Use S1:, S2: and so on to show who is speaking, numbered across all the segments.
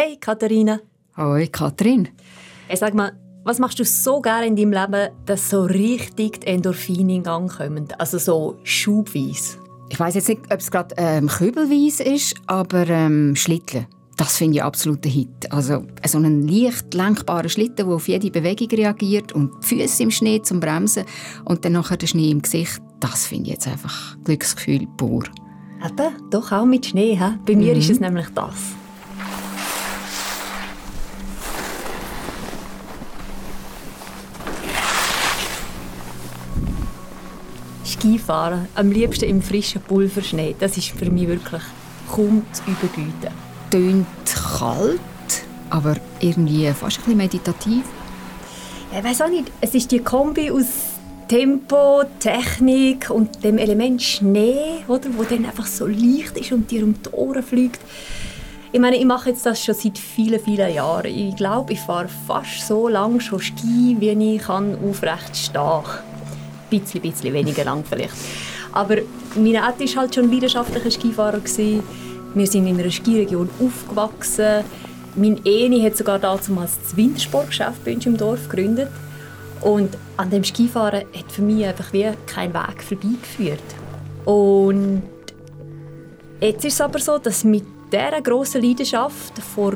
S1: Hey Katharina.
S2: Hoi Katrin.
S1: Hey, sag mal, was machst du so gerne in deinem Leben, dass so richtig die Endorphine in Gang kommen? Also so schubweise.
S2: Ich weiß jetzt nicht, ob es gerade ähm, kübelweise ist, aber ähm, Schlitteln. Das finde ich absolut ein Hit. Also so einen leicht lenkbaren Schlitten, der auf jede Bewegung reagiert und die Füße im Schnee zum Bremsen und dann nachher der Schnee im Gesicht. Das finde ich jetzt einfach Glücksgefühl pur.
S1: Eben, doch auch mit Schnee. He? Bei mir mhm. ist es nämlich das. Skifahren, am liebsten im frischen Pulverschnee, das ist für mich wirklich kaum zu überbieten.
S2: Tönt kalt, aber irgendwie fast ein bisschen meditativ.
S1: ich weiß auch nicht, es ist die Kombi aus Tempo, Technik und dem Element Schnee, oder, wo dann einfach so leicht ist und dir um die Ohren fliegt. Ich meine, ich mache jetzt das schon seit vielen, vielen Jahren. Ich glaube, ich fahre fast so lange schon Ski, wie ich kann aufrecht stehen kann bisschen, bisschen weniger lang vielleicht. Aber mein Ed war halt schon leidenschaftlicher Skifahrer. Wir sind in einer Skiregion aufgewachsen. Mein Eni hat sogar damals das Wintersportgeschäft bei uns im Dorf gegründet. Und an dem Skifahren hat für mich einfach wie kein Weg vorbeigeführt. Und jetzt ist es aber so, dass mit dieser grossen Leidenschaft vor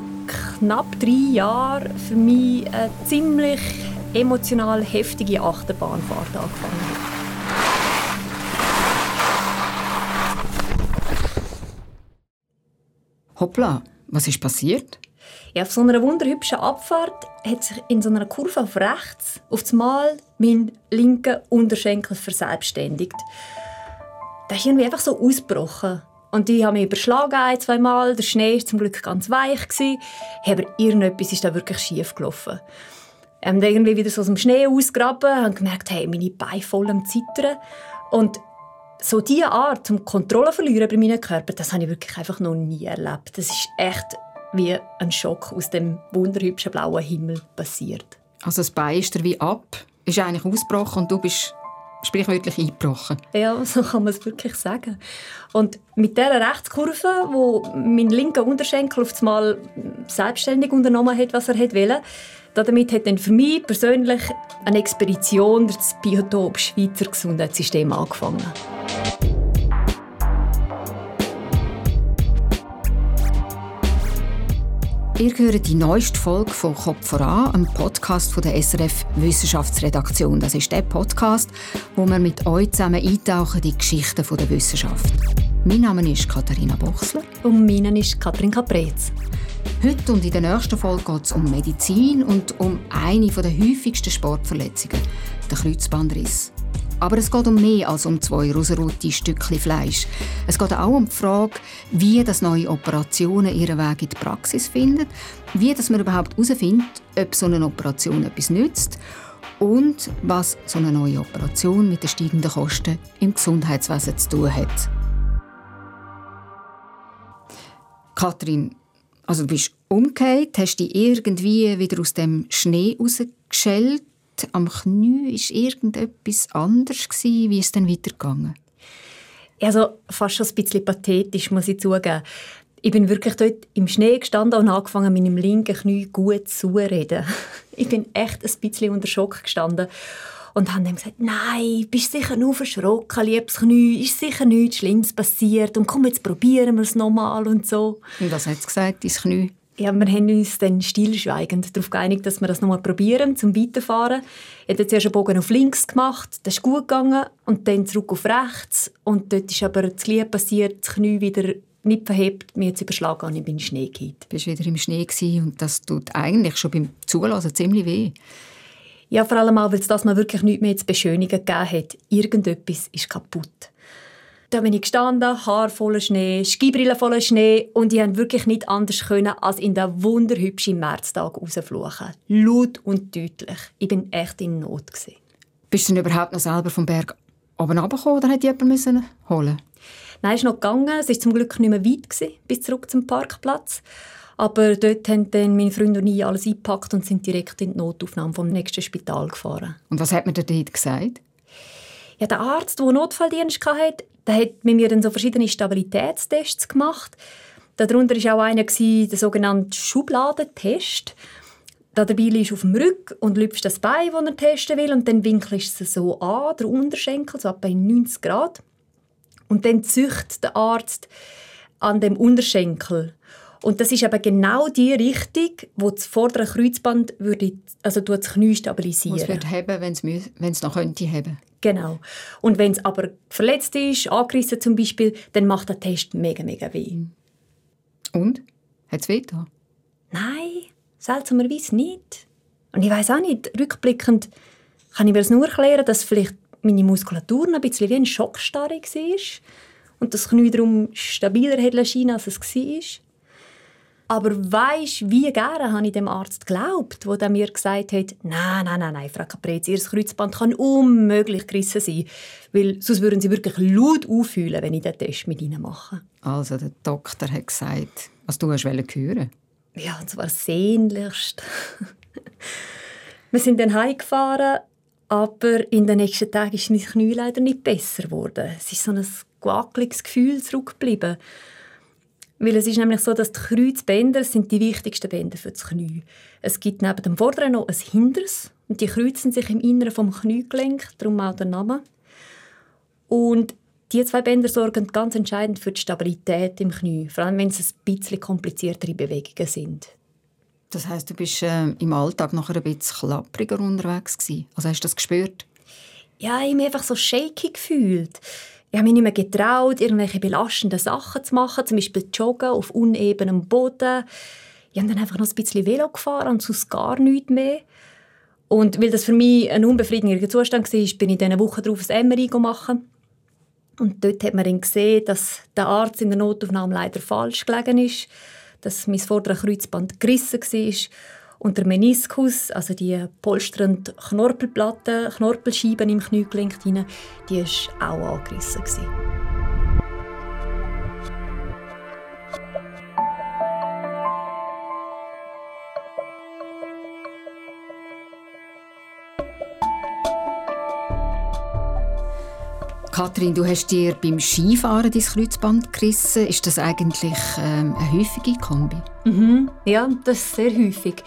S1: knapp drei Jahren für mich eine ziemlich emotional heftige Achterbahnfahrt angefangen hat.
S2: Hoppla, was ist passiert?
S1: Ja, auf so einer wunderhübschen Abfahrt hat sich in so einer Kurve auf rechts auf einmal mein linker Unterschenkel verselbstständigt. Der ist irgendwie einfach so ausgebrochen. Und ich habe mich überschlagen ein, zwei Mal. Der Schnee war zum Glück ganz weich. Aber irgendetwas ist da wirklich schief gelaufen ähm, irgendwie wieder so aus dem Schnee ausgraben, habe gemerkt, hey, meine Beine voll am Zittern. Und so diese Art, um Kontrolle zu verlieren bei meinem Körper, das habe ich wirklich einfach noch nie erlebt. Das ist echt wie ein Schock aus dem wunderhübschen blauen Himmel passiert.
S2: Also das Bein ist dir wie ab, ist eigentlich ausgebrochen und du bist sprichwörtlich eingebrochen.
S1: Ja, so kann man es wirklich sagen. Und mit dieser Rechtskurve, wo mein linker Unterschenkel auf einmal selbstständig unternommen hat, was er wollte, damit hat dann für mich persönlich eine Expedition durch das Biotop Schweizer Gesundheitssystem angefangen.
S2: Ihr hört die neueste Folge von «Kopf voran», einem Podcast von der SRF Wissenschaftsredaktion. Das ist der Podcast, wo wir mit euch zusammen eintauchen in die Geschichten der Wissenschaft. Mein Name ist Katharina Bochsler.
S1: Und mein Name ist Katrin Caprez.
S2: Heute und in der nächsten Folge geht es um Medizin und um eine der häufigsten Sportverletzungen, den Kreuzbandriss. Aber es geht um mehr als um zwei rosarote Stückchen Fleisch. Es geht auch um die Frage, wie das neue Operationen ihren Weg in die Praxis finden, wie das man überhaupt herausfindet, ob so eine Operation etwas nützt und was so eine neue Operation mit den steigenden Kosten im Gesundheitswesen zu tun hat. Kathrin, also du bist umgekehrt, hast dich irgendwie wieder aus dem Schnee rausgeschält. Am Knie war irgendetwas anders. Wie ist es dann weitergegangen?
S1: Also fast schon ein bisschen pathetisch, muss ich zugeben. Ich bin wirklich dort im Schnee gestanden und angefangen, meinem linken Knie gut zu reden. Ich bin echt ein bisschen unter Schock gestanden und haben dann gesagt, nein, bist sicher nur verschrocken, liebes Knie, ist sicher nichts Schlimmes passiert und komm, jetzt probieren wir es nochmal und so.
S2: Und was hat es gesagt, dein Knie?
S1: Ja, wir haben uns dann stillschweigend darauf geeinigt, dass wir das nochmal probieren, zum Weiterfahren. Ich habe zuerst einen Bogen auf links gemacht, das ist gut gegangen, und dann zurück auf rechts. Und dort ist aber das Glied passiert, das Knie wieder nicht verhebt, mir jetzt überschlagen und ich bin in den Schnee gefallen.
S2: Du warst wieder im Schnee und das tut eigentlich schon beim Zulassen ziemlich weh.
S1: Ja, vor allem auch, weil es das mal wirklich nichts mehr zu beschönigen gegeben hat. Irgendetwas ist kaputt. Da bin ich gestanden, Haar voller Schnee, Skibrille voller Schnee und ich konnte wirklich nicht anders können, als in den wunderhübschen Märztag rausfluchen. Laut und deutlich. Ich bin echt in Not. Gewesen.
S2: Bist du denn überhaupt noch selber vom Berg oben runtergekommen oder hätte jemand müssen holen
S1: Nein, es ist noch gegangen. Es war zum Glück nicht mehr weit, gewesen, bis zurück zum Parkplatz. Aber dort haben dann meine Freunde und ich alles eingepackt und sind direkt in die Notaufnahme vom nächsten Spital gefahren.
S2: Und was hat man dir dort gesagt?
S1: Ja, der Arzt, der Notfalldienst hatte, der hat mit mir dann so verschiedene Stabilitätstests gemacht. Darunter war auch einer, der sogenannte Schubladentest. Da der Beil ist auf dem Rücken und lüpfst das Bein, das er testen will, und dann winkelst du es so an, der Unterschenkel, so etwa in 90 Grad. Und dann züchtet der Arzt an dem Unterschenkel. Und das ist eben genau die Richtung, wo das vordere Kreuzband würde, also das Knie stabilisieren.
S2: Es wird heben, wenn es noch könnte heben.
S1: Genau. Und wenn es aber verletzt ist, angerissen zum Beispiel, dann macht der Test mega, mega weh.
S2: Und? Hat es weh getan?
S1: Nein, seltsamerweise nicht. Und ich weiß auch nicht, rückblickend kann ich mir das nur erklären, dass vielleicht meine Muskulatur ein bisschen wie ein Schockstarre war und das Knie darum stabiler scheinen, als es war. Aber weisst, wie gerne habe ich dem Arzt geglaubt, der mir gesagt hat, nein, nein, nein, nein, Frau Caprezi, Ihr Kreuzband kann unmöglich gerissen sein, weil sonst würden Sie wirklich laut auffühlen, wenn ich den Test mit Ihnen mache.
S2: Also der Doktor hat gesagt, was du hast hören
S1: Ja, und zwar sehnlichst. Wir sind dann heimgefahren, aber in den nächsten Tagen ist mein Knie leider nicht besser geworden. Es ist so ein wackeliges Gefühl zurückgeblieben. Weil es ist nämlich so, dass die Kreuzbänder sind die wichtigsten Bänder für das Knie. Es gibt neben dem vorderen noch ein Hinderes und die kreuzen sich im Inneren vom Kniegelenk, darum auch der Name. Und diese zwei Bänder sorgen ganz entscheidend für die Stabilität im Knie, vor allem wenn es ein bisschen kompliziertere Bewegungen sind.
S2: Das heißt, du bist äh, im Alltag noch ein bisschen klappriger unterwegs gewesen. Also hast du das gespürt?
S1: Ja, ich habe mich einfach so shaky gefühlt. Ich habe mich nicht mehr getraut, irgendwelche belastenden Sachen zu machen, zum Beispiel joggen auf unebenem Boden. Ich habe dann einfach noch ein bisschen Velo gefahren und sonst gar nichts mehr. Und weil das für mich ein unbefriedigender Zustand war, bin ich diese Woche darauf ein MRI machen. Und dort hat man dann gesehen, dass der Arzt in der Notaufnahme leider falsch gelegen ist, dass mein vorderes Kreuzband gerissen war und der Meniskus, also die polsternden Knorpelplatten, Knorpelscheiben im Kniegelenk, die war auch angerissen.
S2: Kathrin, du hast dir beim Skifahren dein Kreuzband gerissen. Ist das eigentlich ähm, eine häufige Kombi?
S1: Mhm. Ja, das ist sehr häufig.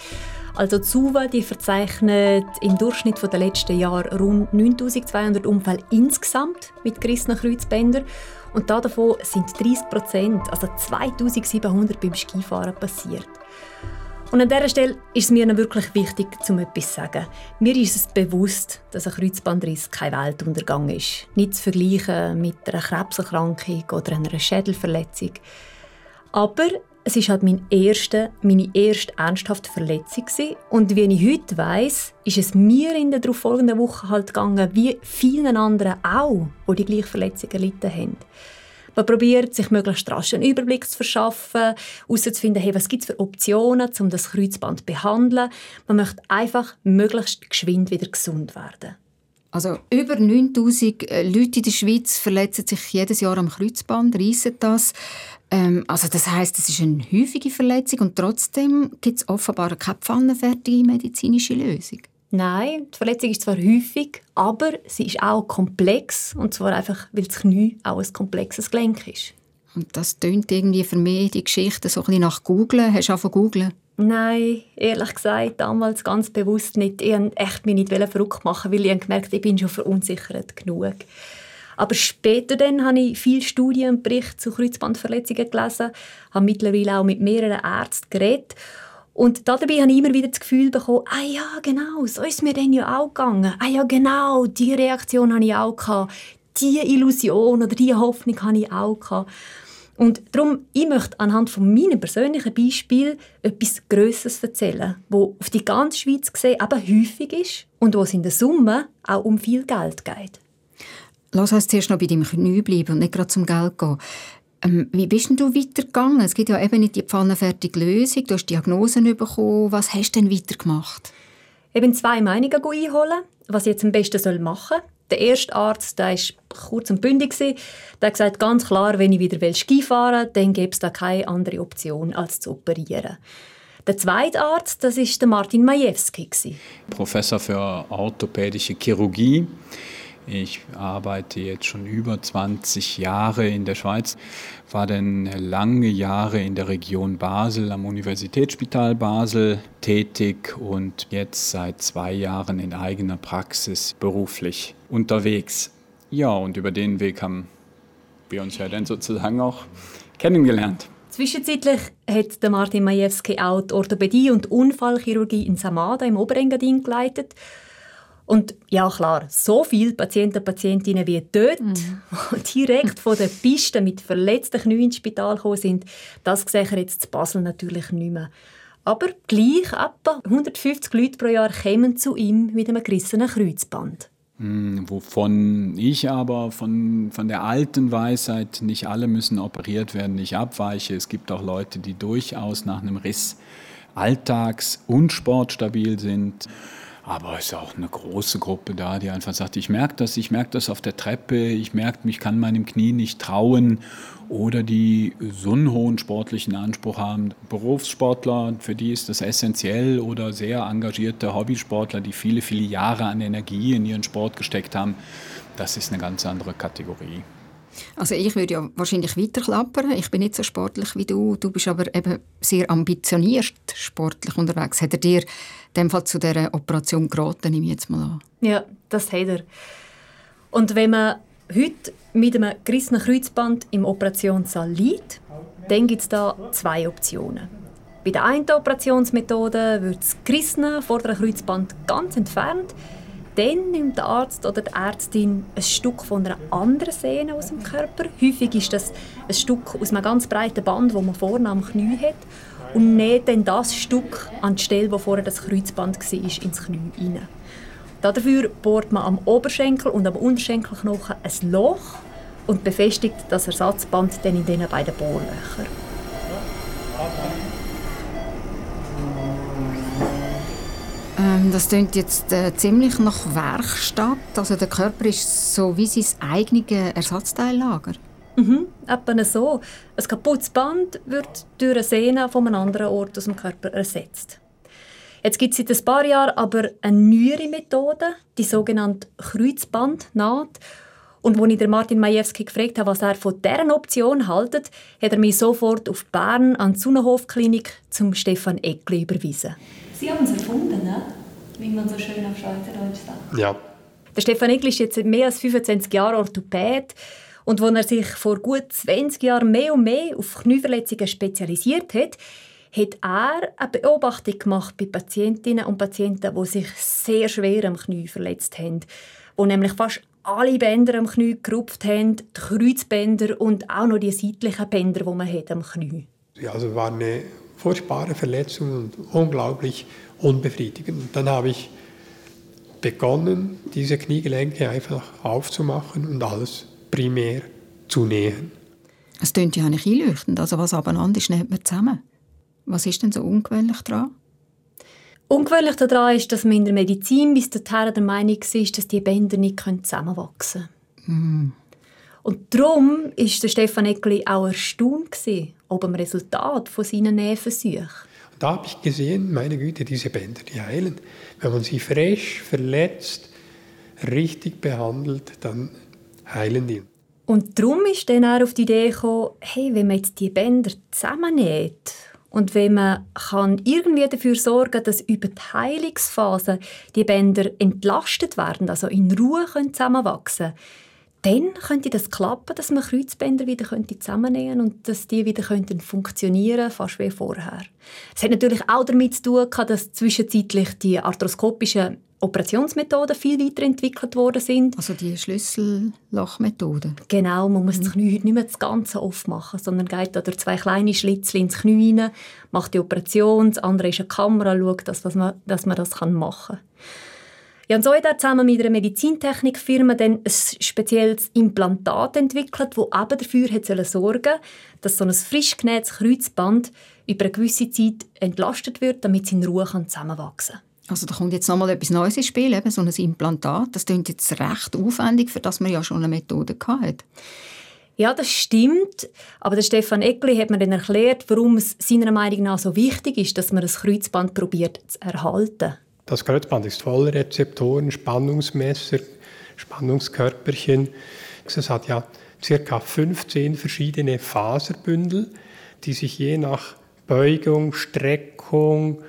S1: Also die SUVA die verzeichnet im Durchschnitt der letzten Jahre rund 9200 Unfälle insgesamt mit gerissenen Kreuzbändern. Und davon sind 30 Prozent, also 2700 beim Skifahren passiert. Und an dieser Stelle ist es mir wirklich wichtig, um etwas zu sagen. Mir ist es bewusst, dass ein Kreuzbandriss kein Weltuntergang ist. Nicht zu vergleichen mit einer Krebserkrankung oder einer Schädelverletzung. Aber es ist halt mein erste, meine erste ernsthafte Verletzung gewesen. und wie ich heute weiß, ist es mir in der darauffolgenden Woche halt gegangen, wie vielen anderen auch, die die gleiche Verletzung erlitten haben. Man probiert, sich möglichst rasch einen Überblick zu verschaffen, herauszufinden, hey, was gibt es für Optionen, um das Kreuzband zu behandeln. Man möchte einfach möglichst geschwind wieder gesund werden.
S2: Also über 9000 äh, Leute in der Schweiz verletzen sich jedes Jahr am Kreuzband, reissen das. Ähm, also das heißt, es ist eine häufige Verletzung und trotzdem gibt es offenbar keine pfannenfertige medizinische Lösung.
S1: Nein, die Verletzung ist zwar häufig, aber sie ist auch komplex. Und zwar einfach, weil das Knie auch ein komplexes Gelenk ist.
S2: Und das tönt irgendwie für mich die Geschichte so ein bisschen nach Googlen. Hast du auch von Googlen?
S1: Nein, ehrlich gesagt, damals ganz bewusst nicht. Ich wollte echt mich nicht verrückt machen, weil ich gemerkt ich bin schon verunsichert genug. Aber später dann habe ich viele Studien und Berichte zu Kreuzbandverletzungen gelesen, habe mittlerweile auch mit mehreren Ärzten geredet und dabei habe ich immer wieder das Gefühl bekommen, ah ja, genau, so ist mir dann ja auch gegangen. Ah ja, genau, diese Reaktion habe ich auch. Diese Illusion oder diese Hoffnung habe ich auch. Und darum, ich möchte anhand von meinem persönlichen Beispiel etwas Grösseres erzählen, wo auf die ganze Schweiz gesehen eben häufig ist und wo es in der Summe auch um viel Geld geht.
S2: Lass uns zuerst noch bei deinem Knie bleiben und nicht gerade zum Geld gehen. Ähm, wie bist denn du weitergegangen? Es gibt ja eben nicht die pfannenfertige Lösung. Du hast Diagnosen bekommen. Was hast du denn weitergemacht?
S1: Ich bin zwei Meinungen einholen, was ich jetzt am besten machen soll. Der erste Arzt, der war kurz und bündig, der hat gesagt, ganz klar, wenn ich wieder Ski fahren will, dann gibt es da keine andere Option, als zu operieren. Der zweite Arzt, das ist der Martin Majewski.
S3: Professor für orthopädische Chirurgie Ich arbeite jetzt schon über 20 Jahre in der Schweiz, war dann lange Jahre in der Region Basel am Universitätsspital Basel tätig und jetzt seit zwei Jahren in eigener Praxis beruflich unterwegs. Ja, und über den Weg haben wir uns ja dann sozusagen auch kennengelernt.
S1: Zwischenzeitlich hat Martin Majewski auch die Orthopädie und Unfallchirurgie in Samada im Oberengadin geleitet. Und ja klar, so viele Patienten und Patientinnen wie dort, mhm. die direkt von der Piste mit verletzten Knien ins Spital gekommen sind, das sehe ich jetzt in Basel natürlich nicht mehr. Aber gleich etwa 150 Leute pro Jahr kommen zu ihm mit einem gerissenen Kreuzband.
S3: Hm, wovon ich aber von, von der alten Weisheit, nicht alle müssen operiert werden, nicht abweiche. Es gibt auch Leute, die durchaus nach einem Riss alltags- und sportstabil sind. Aber es ist auch eine große Gruppe da, die einfach sagt, ich merke das, ich merke das auf der Treppe, ich merke, ich kann meinem Knie nicht trauen. Oder die so einen hohen sportlichen Anspruch haben. Berufssportler, für die ist das essentiell. Oder sehr engagierte Hobbysportler, die viele, viele Jahre an Energie in ihren Sport gesteckt haben. Das ist eine ganz andere Kategorie.
S2: Also ich würde ja wahrscheinlich weiterklappern. Ich bin nicht so sportlich wie du. Du bist aber eben sehr ambitioniert sportlich unterwegs. Hat er dir in dem Fall zu dieser Operation geraten, nehme ich jetzt mal an?
S1: Ja, das hat er. Und wenn man heute mit einem gerissenen Kreuzband im Operationssaal liegt, dann gibt es da zwei Optionen. Bei der einen Operationsmethode wird das gerissene vordere Kreuzband ganz entfernt dann nimmt der Arzt oder die Ärztin ein Stück von einer anderen Sehne aus dem Körper. Häufig ist das ein Stück aus einem ganz breiten Band, das man vorne am Knie hat, und näht dann das Stück an die Stelle, wo vorher das Kreuzband war, ins Knie hinein. Dafür bohrt man am Oberschenkel und am Unterschenkelknochen ein Loch und befestigt das Ersatzband dann in diesen beiden Bohrlöchern.
S2: Ähm, das klingt jetzt äh, ziemlich nach Werkstatt. Also der Körper ist so wie sein eigenes Ersatzteillager.
S1: Mhm, etwa so. Ein kaputtes Band wird durch eine Sehne von einem anderen Ort aus dem Körper ersetzt. Jetzt gibt es seit ein paar Jahren aber eine neuere Methode, die sogenannte Kreuzbandnaht. Und als ich Martin Majewski gefragt habe, was er von dieser Option haltet, hat er mich sofort auf Bern an die Sonnenhof-Klinik zum Stefan Eckli überwiesen. Sie haben es erfunden, ne? Wie man so schön auf Schweizerdeutsch sagt.
S4: Ja.
S1: Der Stefan Egli ist jetzt mehr als 25 Jahre Orthopäd. Und als er sich vor gut 20 Jahren mehr und mehr auf Knieverletzungen spezialisiert hat, hat er eine Beobachtung gemacht bei Patientinnen und Patienten, die sich sehr schwer am Knie verletzt haben. Wo nämlich fast alle Bänder am Knie gerupft haben, die Kreuzbänder und auch noch die seitlichen Bänder, die man hat am Knie.
S4: Ja, also war eine furchtbare Verletzung und unglaublich unbefriedigend. Dann habe ich begonnen, diese Kniegelenke einfach aufzumachen und alles primär zu nähen.
S2: Es klingt ja nicht einleuchtend. Also was abeinander ist, näht man zusammen. Was ist denn so ungewöhnlich daran?
S1: Ungewöhnlich daran ist, dass man in der Medizin bis dahin der Meinung ist, dass die Bänder nicht zusammenwachsen können. Mm. Und darum war Stefan Eckli auch erstaunt, ob dem Resultat von seinen Nähversuchen.
S4: Da habe ich gesehen, meine Güte, diese Bänder, die heilen. Wenn man sie frisch, verletzt, richtig behandelt, dann heilen die.
S1: Und darum ist dann auch auf die Idee gekommen, hey, wenn man jetzt die Bänder zusammennäht und wenn man kann irgendwie dafür sorgen dass über die Heilungsphase die Bänder entlastet werden, also in Ruhe zusammenwachsen können, dann könnte das klappen, dass man Kreuzbänder wieder zusammennähen und dass die wieder funktionieren fast wie vorher. Es hat natürlich auch damit zu tun, dass zwischenzeitlich die arthroskopischen Operationsmethoden viel weiterentwickelt worden sind.
S2: Also die Schlüssellochmethode.
S1: Genau, man muss mhm. das Knie heute nicht mehr das Ganze aufmachen, sondern geht da durch zwei kleine Schlitze ins Knie rein, macht die Operation, das andere ist eine Kamera, schaut, dass, man, dass man das machen kann. Ja, und so hat er zusammen mit einer Medizintechnikfirma dann ein spezielles Implantat entwickelt, das eben dafür hat sorgen dass so ein frisch genähtes Kreuzband über eine gewisse Zeit entlastet wird, damit es in Ruhe zusammenwachsen kann.
S2: Also da kommt jetzt nochmal etwas Neues ins Spiel, eben so ein Implantat. Das klingt jetzt recht aufwendig, für das man ja schon eine Methode hatte.
S1: Ja, das stimmt. Aber der Stefan Eckli hat mir dann erklärt, warum es seiner Meinung nach so wichtig ist, dass man das Kreuzband probiert zu erhalten.
S4: Das Kreuzband ist voller Rezeptoren, Spannungsmesser, Spannungskörperchen. Es hat ja circa 15 verschiedene Faserbündel, die sich je nach Beugung, Streckung,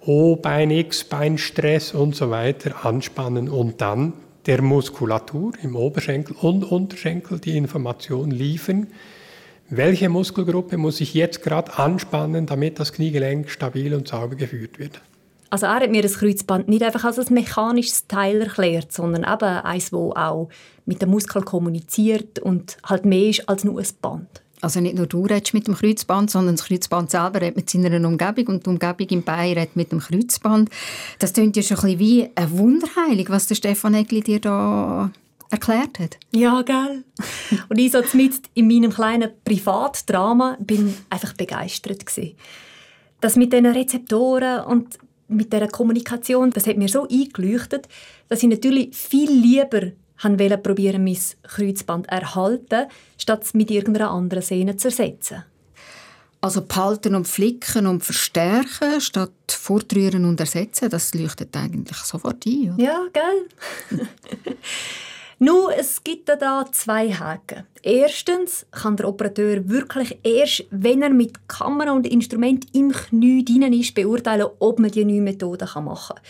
S4: O-Bein, X-Bein-Stress und so weiter anspannen und dann der Muskulatur im Oberschenkel und Unterschenkel die Information liefern, welche Muskelgruppe muss ich jetzt gerade anspannen, damit das Kniegelenk stabil und sauber geführt wird.
S1: Also er hat mir das Kreuzband nicht einfach als ein mechanisches Teil erklärt, sondern eben eins, das auch mit dem Muskel kommuniziert und halt mehr ist als nur ein Band.
S2: Also nicht nur du redest mit dem Kreuzband, sondern das Kreuzband selber redet mit seiner Umgebung und die Umgebung im Bein redet mit dem Kreuzband. Das klingt ja schon ein bisschen wie eine Wunderheilung, was der Stefan Egli dir da erklärt hat.
S1: Ja, gell? Und ich so mit in meinem kleinen Privatdrama bin einfach begeistert gewesen. Das mit diesen Rezeptoren und mit der Kommunikation, das hat mir so eingeleuchtet, dass ich natürlich viel lieber wollte probieren, mein Kreuzband erhalten, statt es mit irgendeiner anderen Sehne zu ersetzen.
S2: Also behalten und flicken und verstärken statt fortrühren und ersetzen, das leuchtet eigentlich sofort ein.
S1: Oder? Ja, gell? Nun, es gibt da zwei Haken. Erstens kann der Operateur wirklich erst, wenn er mit Kamera und Instrument im Knie drin ist, beurteilen, ob man die neue Methode machen kann.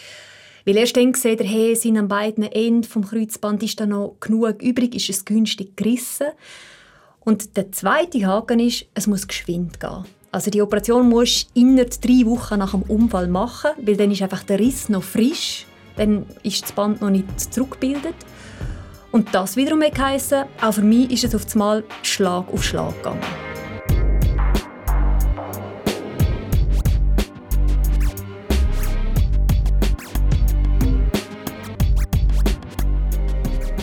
S1: Weil erst dann sieht er, hey, sind an beiden Enden vom Kreuzband ist da noch genug übrig, ist es günstig gerissen. Und der zweite Haken ist, es muss geschwind gehen. Also die Operation muss innerhalb drei Wochen nach dem Unfall machen, weil dann ist einfach der Riss noch frisch, dann ist das Band noch nicht zurückgebildet. Und das wiederum heisst, auch für mich ist es auf einmal Schlag auf Schlag gegangen.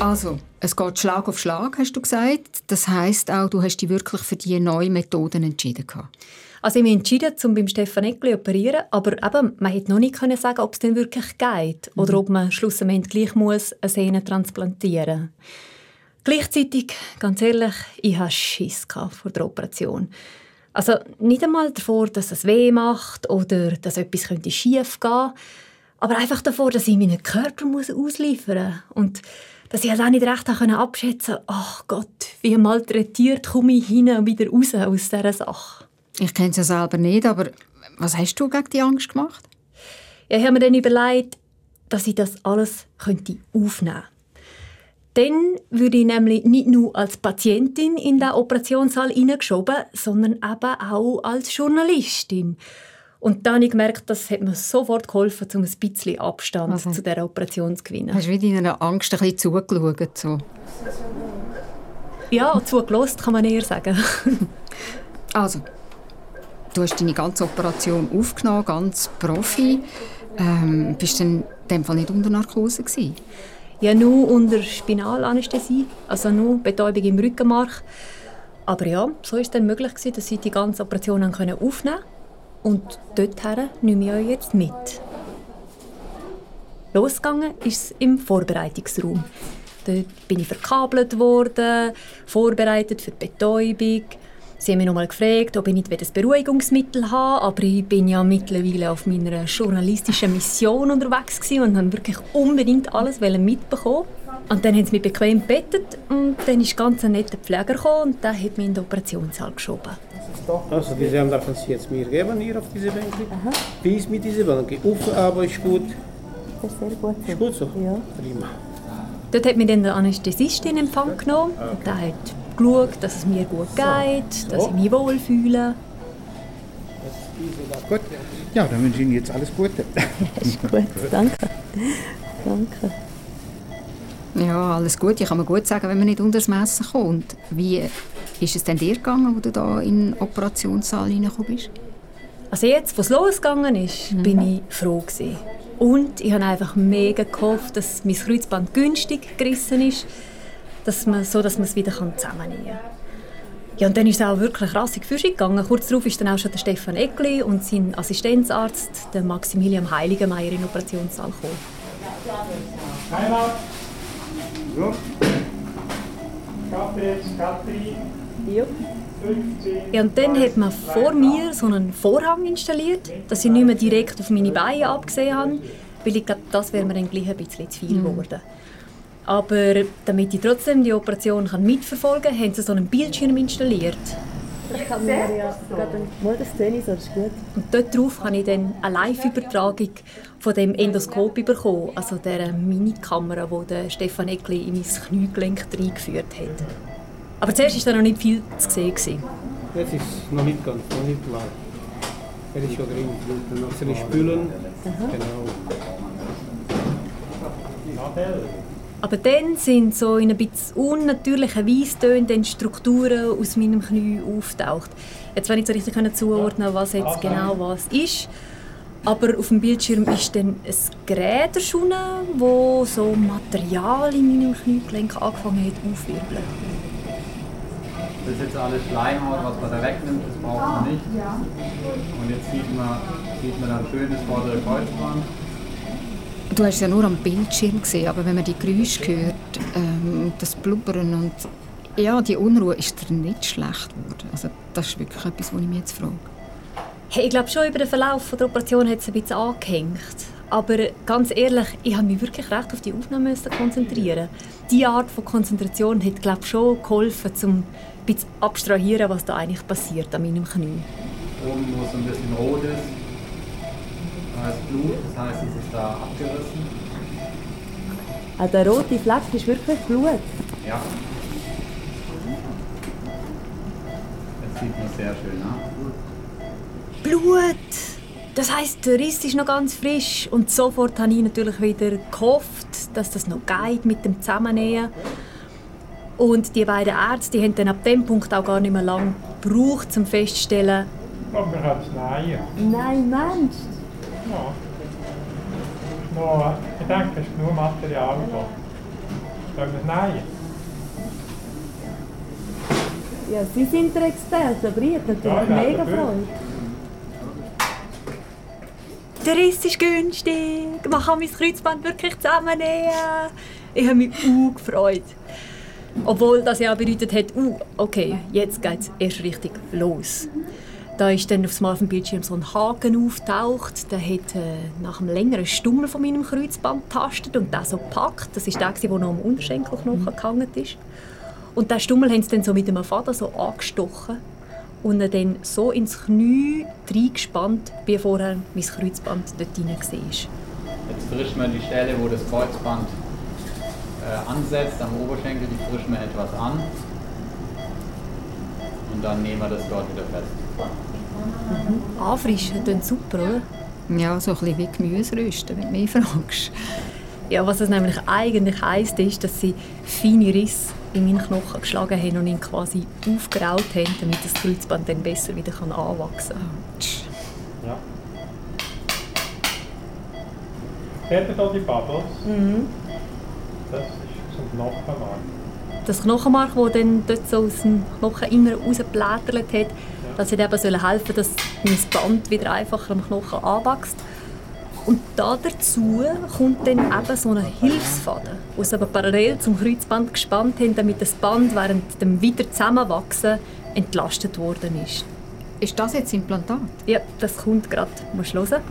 S2: Also, es geht Schlag auf Schlag, hast du gesagt. Das heißt auch, du hast dich wirklich für die neuen Methoden entschieden.
S1: Also ich habe mich entschieden, um beim Stefan Eckli zu operieren, aber eben, man hätte noch nicht können sagen, ob es denn wirklich geht mhm. oder ob man schlussendlich gleich muss eine Sehne transplantieren muss. Gleichzeitig, ganz ehrlich, ich hatte Schiss vor der Operation. Also nicht einmal davor, dass es weh macht oder dass etwas schief gehen könnte, aber einfach davor, dass ich meinen Körper ausliefern muss. Und dass ich halt auch nicht recht abschätzen konnte, ach Gott, wie malträtiert komme ich hin und wieder raus aus dieser Sache.
S2: Ich kenne es ja selber nicht, aber was hast du gegen die Angst gemacht?
S1: Ja, ich habe mir dann überlegt, dass ich das alles könnte aufnehmen könnte. Dann würde ich nämlich nicht nur als Patientin in den Operationssaal hineingeschoben, sondern eben auch als Journalistin. Und dann habe ich gemerkt, das hat mir sofort geholfen, um ein bisschen Abstand okay. zu dieser Operation zu gewinnen.
S2: Hast du wie deiner Angst ein bisschen zugeschaut? So?
S1: Ja, zugelassen kann man eher sagen.
S2: also, du hast deine ganze Operation aufgenommen, ganz Profi. Ähm, bist du in dem Fall nicht unter Narkose gewesen?
S1: Ja, nur unter Spinalanästhesie, also nur Betäubung im Rückenmark. Aber ja, so ist es dann möglich gewesen, dass ich die ganze Operation aufnehmen konnte. Und dorthin nehme ich euch jetzt mit. Losgegangen ist es im Vorbereitungsraum. Dort bin ich verkabelt worden, vorbereitet für die Betäubung. Sie haben mich nochmal gefragt, ob ich nicht ein Beruhigungsmittel habe, aber ich bin ja mittlerweile auf meiner journalistischen Mission unterwegs und habe wirklich unbedingt alles mitbekommen. Und dann haben sie mich bequem bettet und dann ist ganz ein netter Pfleger gekommen und der hat mich in den Operationssaal geschoben.
S5: Also diese haben darf Sie jetzt mir geben hier auf diese Bank. Wie ist mit dieser Bank? Auf, aber ist gut.
S1: Das ist sehr gut.
S5: Ist gut so?
S1: Ja.
S5: Prima.
S1: Dort hat mich dann der Anästhesist in Empfang genommen. Und der hat geschaut, dass es mir gut geht, so. dass ich mich wohlfühle.
S5: Gut. Ja, dann wünsche ich Ihnen jetzt alles Gute.
S1: ist gut, danke. danke.
S2: Ja, alles gut. Ich kann mir gut sagen, wenn man nicht unter das Messer kommt. Wie ist es denn dir gegangen, als du da in den Operationssaal reingekommen bist?
S1: Also jetzt, wo es losgegangen ist, mhm. bin ich froh gewesen. Und ich habe einfach mega gehofft, dass mein Kreuzband günstig gerissen ist, dass man, so dass man es wieder zusammennehmen kann. Ja, und dann ist es auch wirklich rassig für gegangen. Kurz darauf ist dann auch schon der Stefan Eckli und sein Assistenzarzt, der Maximilian Heiligenmeier, in den Operationssaal gekommen. So. Ja. Ja, und dann hat man vor mir so einen Vorhang installiert, dass ich nicht mehr direkt auf meine Beine abgesehen habe, weil ich glaube, das wäre mir dann gleich ein bisschen zu viel mhm. Aber damit ich trotzdem die Operation kann mitverfolgen kann, haben sie so einen Bildschirm installiert.
S6: Ich kann mir ja gerade mal das Szene so, das ist gut.
S1: Und dort drauf habe ich dann eine Live-Übertragung von dem Endoskop bekommen, also der Minikamera, die Stefan Eckli in mein Kniegelenk reingeführt hat. Aber zuerst war da noch nicht viel zu sehen.
S5: Jetzt ist es noch nicht ganz, noch nicht klar. Er ist schon drin. Dann noch ein bisschen spülen. Genau.
S1: Aber dann sind so in ein bisschen unnatürlichen Weisstönen Strukturen aus meinem Knie auftaucht. Jetzt wenn ich so richtig zuordnen was jetzt genau was ist. Aber auf dem Bildschirm ist dann ein Gerät erschienen, das so Material in meinem Kniegelenk angefangen hat aufwirbeln.
S7: Das ist jetzt alles Schleimhaut, was man da wegnimmt, das braucht man nicht. Und jetzt sieht man, sieht man dann schön das vordere Kreuzband.
S2: Du hast ja nur am Bildschirm gesehen, aber wenn man die Geräusche hört, ähm, das Blubbern und ja, die Unruhe, ist dir nicht schlecht geworden. Also das ist wirklich etwas, was ich mich jetzt frage.
S1: Hey, ich glaube schon, über den Verlauf der Operation hat es ein bisschen angehängt. Aber ganz ehrlich, ich habe mich wirklich recht auf die Aufnahme konzentrieren. Diese Art von Konzentration hat glaube schon geholfen, um ein bisschen abstrahieren, was da eigentlich passiert an meinem Knie.
S7: Oben, wo es ein bisschen rot ist, ist Blut, das heißt, es ist da abgerissen.
S6: Ah, der rote Fleck ist wirklich Blut.
S7: Ja. Das sieht man sehr schön an.
S1: Blut! Das heißt, der Riss ist noch ganz frisch und sofort habe ich natürlich wieder gehofft, dass das noch geht mit dem Zusammennähen. Und die beiden Ärzte die haben dann ab dem Punkt auch gar nicht mehr lange gebraucht, um festzustellen,
S8: Aber man kann es.
S6: Nein, Mensch.
S8: Ja. Noch, ich denke, es ist genug Material da. Sollen wir es nähen?
S6: Ja, Sie sind der Experte, aber ich habe natürlich
S8: Ja,
S6: mega. Freude.
S1: der Riss ist günstig, man kann mein Kreuzband wirklich zusammennähen. Ich habe mich auch gefreut. Obwohl das ja auch bedeutet hat, uh, okay, jetzt geht es erst richtig los. Da ist dann auf dem Bildschirm so ein Haken auftaucht. Der hat äh, nach einem längeren Stummel von meinem Kreuzband getastet und den so gepackt. Das ist der, der noch am Unterschenkelknochen gehangen ist. Und den Stummel haben sie dann so mit einem Faden so angestochen und dann so ins Knie reingespannt, wie vorher mein Kreuzband dort drin war.
S7: Jetzt frischt man die Stelle, wo das Kreuzband äh, ansetzt, am Oberschenkel, die frischt man etwas an. Und dann nehmen wir das dort wieder fest.
S1: Anfrischen klingt super, oder?
S2: Ja, so ein bisschen wie Gemüserösten, wenn du mich fragst.
S1: Ja, was es nämlich eigentlich heisst, ist, dass sie feine Risse in meinen Knochen geschlagen haben und ihn quasi aufgeraut haben, damit das Kreuzband dann besser wieder kann anwachsen kann.
S8: Ja. Seht ihr hier die Bubbles?
S1: Mhm.
S8: Das ist zum Knochenmark.
S1: Das Knochenmark, das dann dort so aus dem Knocheninneren rausgeblättert hat, das hat eben sollen helfen, dass mein Band wieder einfacher am Knochen anwächst. Und da dazu kommt dann eben so ein Hilfsfaden, den sie aber parallel zum Kreuzband gespannt haben, damit das Band während dem wieder Zusammenwachsen entlastet worden ist.
S2: Ist das jetzt Implantat?
S1: Ja, das kommt gerade. Du musst hören.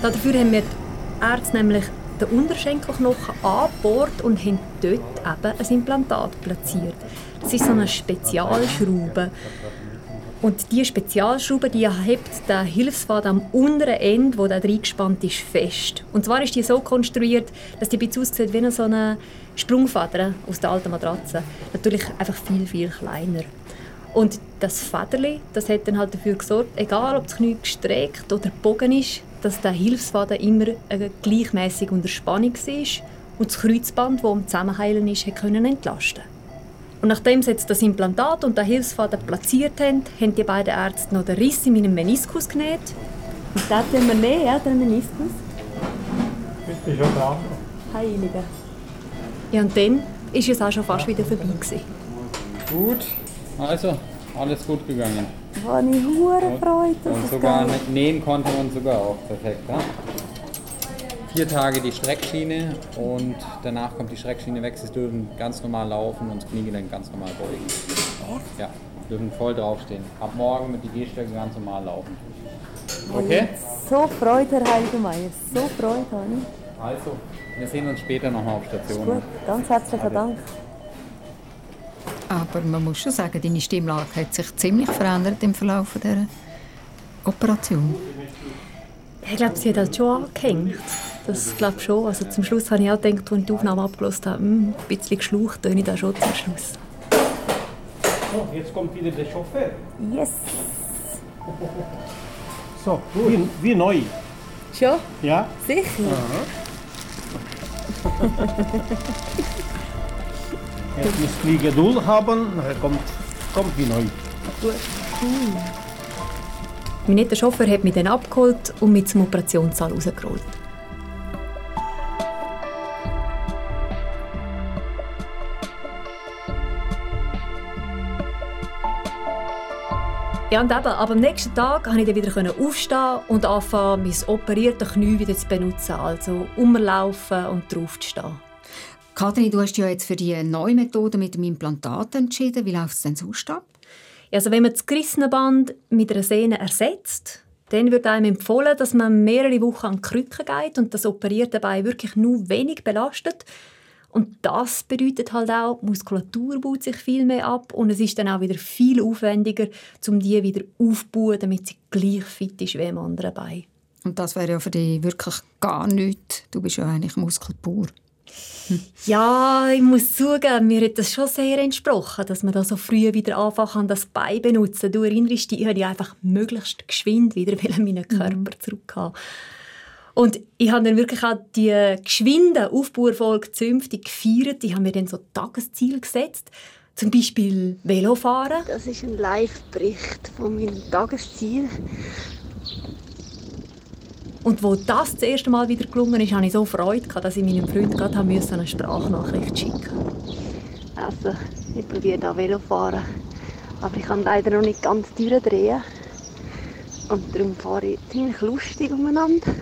S1: Dafür haben wir die Ärzte nämlich den Unterschenkelknochen angebohrt und haben dort eben ein Implantat platziert. Das ist so eine Spezialschraube. Und diese Spezialschraube die hebt den Hilfsfaden am unteren Ende, wo der reingespannt ist, fest. Und zwar ist die so konstruiert, dass die ein aussieht wie so eine Sprungfeder aus der alten Matratze. Natürlich einfach viel, viel kleiner. Und das Federli, das hat dann halt dafür gesorgt, egal ob das Knie gestreckt oder gebogen ist, dass der Hilfsfaden immer äh, gleichmäßig unter Spannung war und das Kreuzband, das am Zusammenheilen ist, hat können entlasten. Und nachdem sie jetzt das Implantat und den Hilfsfaden platziert haben, haben die beiden Ärzte noch den Riss in meinem Meniskus genäht.
S6: Und das tun wir nehmen, ja, den Meniskus.
S8: Ich bin schon dran.
S6: Heilige.
S1: Ja, und dann war es auch schon fast wieder vorbei. Gewesen.
S7: Gut, also alles gut gegangen.
S6: Wo ich hure Freude, dass
S7: Und sogar nähen konnte man sogar auch perfekt. Ja? Vier Tage die Streckschiene und danach kommt die Streckschiene weg. Sie dürfen ganz normal laufen und das Kniegelenk ganz normal beugen. Ja, dürfen voll draufstehen. Ab morgen mit die Gehstöcke ganz normal laufen. Okay?
S6: So Freude, Herr Heiligemeier. So Freude habe ich.
S7: Also, wir sehen uns später nochmal auf Station.
S6: Gut, ganz herzlichen Dank.
S2: Aber man muss schon sagen, deine Stimmlage hat sich ziemlich verändert im Verlauf dieser Operation.
S1: Ich glaube, sie hat halt schon angehängt. Das glaube ich schon. Also zum Schluss habe ich auch gedacht, als ich die Aufnahme abgelöst habe, hm, ein bisschen geschlaucht töne ich da schon zum Schluss.
S5: So, jetzt kommt wieder der Chauffeur.
S6: Yes.
S5: So, wie, wie neu.
S6: Schon?
S5: Ja?
S6: Sicher?
S5: Jetzt müsst ihr Geduld haben, nachher kommt, kommt wie neu.
S1: Mein netter Chauffeur hat mich dann abgeholt und mich zum Operationssaal rausgerollt. Ja, und eben, aber am nächsten Tag konnte ich dann wieder aufstehen und anfangen, mein operiertes Knie wieder zu benutzen. Also umlaufen und drauf zu stehen.
S2: Kathrin, du hast dich ja jetzt für die neue Methode mit dem Implantat entschieden. Wie läuft es denn sonst ab?
S1: Also wenn man das gerissene Band mit einer Sehne ersetzt, dann wird einem empfohlen, dass man mehrere Wochen an die Krücke geht und das operierte Bein wirklich nur wenig belastet. Und das bedeutet halt auch, die Muskulatur baut sich viel mehr ab und es ist dann auch wieder viel aufwendiger, um die wieder aufzubauen, damit sie gleich fit ist wie im anderen Bein.
S2: Und das wäre ja für dich wirklich gar nichts. Du bist ja eigentlich muskelpur.
S1: Ja, ich muss zugeben, mir hat das schon sehr entsprochen, dass man da so früh wieder anfangen kann, das Bein benutzen. Du erinnerst dich, ich wollte einfach möglichst geschwind wieder meinen Körper zurückhaben. Und ich habe dann wirklich auch die geschwinde Aufbauerfolge zünftig gefeiert. Ich habe mir dann so Tagesziel gesetzt. Zum Beispiel Velofahren.
S6: Das ist ein Live-Bericht von meinem Tagesziel.
S1: Und wo das das erste Mal wieder gelungen ist, hatte ich so Freude, gehabt, dass ich meinem Freund gerade musste, eine Sprachnachricht schicken
S6: Also, ich probiere da Velofahren. Aber ich kann leider noch nicht ganz durchdrehen. Und darum fahre ich ziemlich lustig umeinander.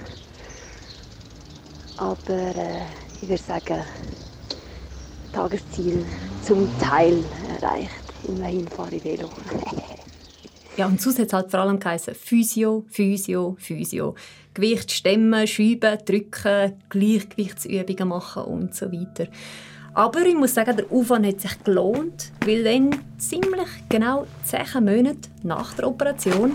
S6: Aber äh, ich würde sagen, Tagesziel zum Teil erreicht. Immerhin fahre ich Velo.
S1: Ja, und sonst hat es halt vor allem geheißen, Physio, Physio, Physio. Gewicht stemmen, schieben, drücken, Gleichgewichtsübungen machen und so weiter. Aber ich muss sagen, der Aufwand hat sich gelohnt, weil dann ziemlich genau zehn Monate nach der Operation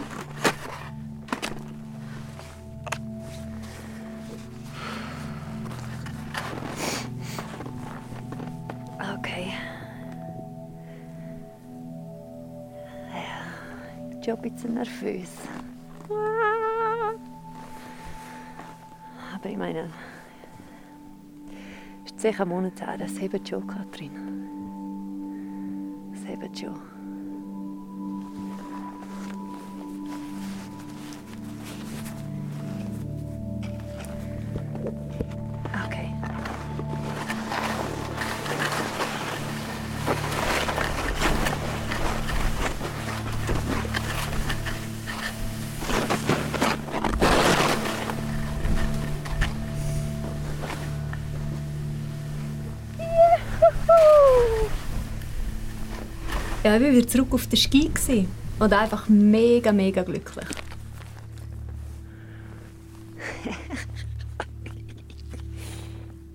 S1: Ja, ein bisschen nervös. Aber ich meine, es ist zehn Monate her, das hebt schon, Katrin. Das hebt schon. Ja, ich war wieder zurück auf den Ski gewesen. und einfach mega, mega glücklich.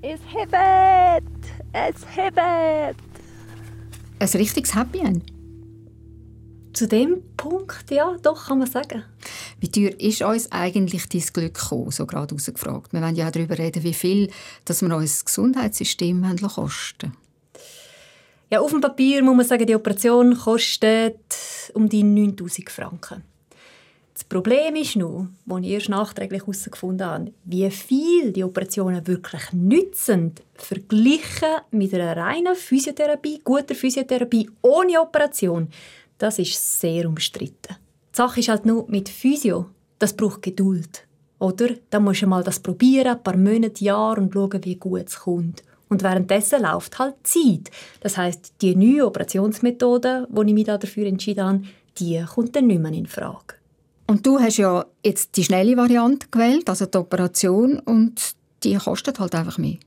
S6: Es hebt! Es hebt!
S2: Ein richtiges Happy End.
S1: Zu dem Punkt, ja, doch, kann man sagen.
S2: Wie teuer ist uns eigentlich dein Glück gekommen, so gerade rausgefragt? Wir wollen ja auch darüber reden, wie viel dass wir unser Gesundheitssystem kosten
S1: Ja, auf dem Papier muss man sagen, die Operation kostet um die 9000 Franken. Das Problem ist nur, als ich erst nachträglich herausgefunden habe, wie viel die Operationen wirklich nützen, verglichen mit einer reinen Physiotherapie, guter Physiotherapie ohne Operation, das ist sehr umstritten. Die Sache ist halt nur mit Physio, das braucht Geduld. Oder? Da musst du mal das probieren, ein paar Monate, Jahre und schauen, wie gut es kommt. Und währenddessen läuft halt Zeit. Das heißt, die neue Operationsmethode, die ich mich dafür entschieden habe, die kommt dann nicht mehr in Frage.
S2: Und du hast ja jetzt die schnelle Variante gewählt, also die Operation, und die kostet halt einfach mehr.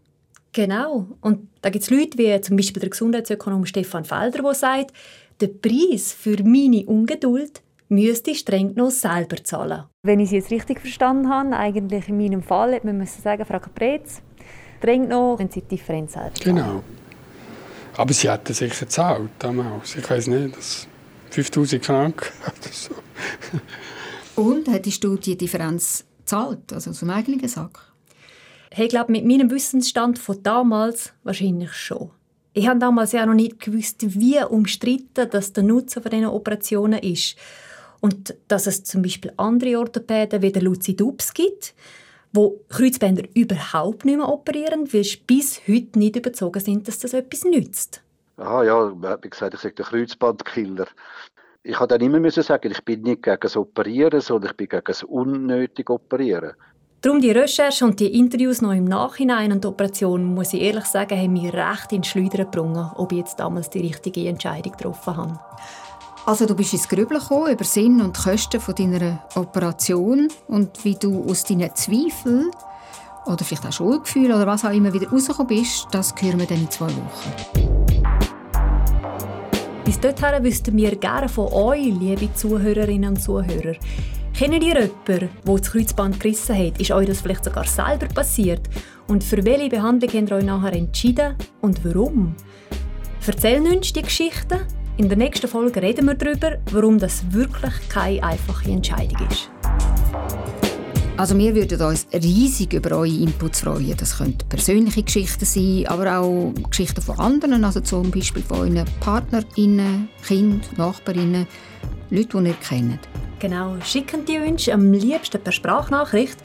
S1: Genau. Und da gibt es Leute wie zum Beispiel der Gesundheitsökonom Stefan Felder, der sagt, der Preis für meine Ungeduld müsste streng genommen selber zahlen.
S6: Wenn ich Sie jetzt richtig verstanden habe, eigentlich in meinem Fall, hätte man sagen, Frau Caprez, streng genommen, wenn Sie die Differenz selbst
S9: Genau. Aber sie hätten sicher gezahlt damals. Ich weiß nicht, das 5000 Franken oder so.
S2: Und hättest du die Differenz gezahlt, also zum eigenen Sack?
S1: Ich glaube, mit meinem Wissensstand von damals wahrscheinlich schon. Ich habe damals ja noch nicht gewusst, wie umstritten das der Nutzen von diesen Operationen ist. Und dass es zum Beispiel andere Orthopäden wie der Luzi Dubs gibt, wo Kreuzbänder überhaupt nicht mehr operieren, weil sie bis heute nicht überzogen sind, dass das etwas nützt.
S10: Ah ja, man hat mir gesagt, ich sage der Kreuzbandkiller. Ich habe dann immer müssen sagen, ich bin nicht gegen das Operieren, sondern ich bin gegen das unnötige Operieren.
S1: Darum die Recherche und die Interviews noch im Nachhinein an die Operation, muss ich ehrlich sagen, haben mich recht in Schleudern gebrungen, ob ich jetzt damals die richtige Entscheidung getroffen habe.
S2: Also du bist ins Grübeln gekommen über Sinn und Kosten von deiner Operation und wie du aus deinen Zweifeln oder vielleicht auch Schuldgefühl oder was auch immer wieder rausgekommen bist, das hören wir dann in zwei Wochen.
S1: Bis dorthin wüssten wir gerne von euch, liebe Zuhörerinnen und Zuhörer. Kennt ihr jemanden, der das Kreuzband gerissen hat? Ist euch das vielleicht sogar selber passiert? Und für welche Behandlung habt ihr euch nachher entschieden und warum? Erzählt uns die Geschichten. In der nächsten Folge reden wir darüber, warum das wirklich keine einfache Entscheidung ist.
S2: Also wir würden uns riesig über eure Inputs freuen. Das können persönliche Geschichten sein, aber auch Geschichten von anderen, also zum Beispiel von euren PartnerInnen, Kind, Nachbarinnen, Leute, die ihr kennt.
S1: Genau, schicken die uns am liebsten per Sprachnachricht,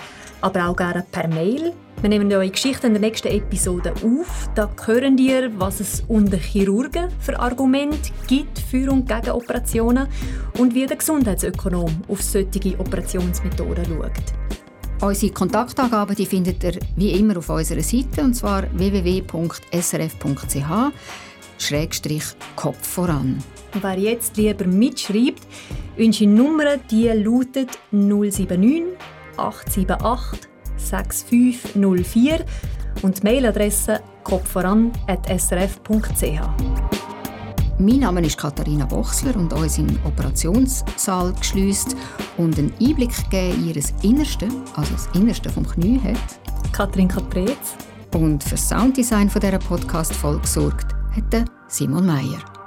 S1: aber auch gerne per Mail. Wir nehmen eure Geschichte in der nächsten Episode auf. Da hören ihr, was es unter Chirurgen für Argumente gibt für und gegen Operationen und wie der Gesundheitsökonom auf solche Operationsmethoden schaut.
S2: Unsere Kontaktangaben die findet ihr wie immer auf unserer Seite, und zwar www.srf.ch Schrägstrich Kopf voran.
S1: Und wer jetzt lieber mitschreibt, unsere Nummer die lautet 079 878 6504 und die Mailadresse kopfvoran.srf.ch.
S2: Mein Name ist Katharina Bochsler und uns im Operationssaal geschliesst und einen Einblick gegeben in ihr Innerste, also das Innerste vom Knie hat.
S1: Katrin Caprez.
S2: Und für das Sounddesign dieser Podcast-Folge gesorgt hat Simon Meyer.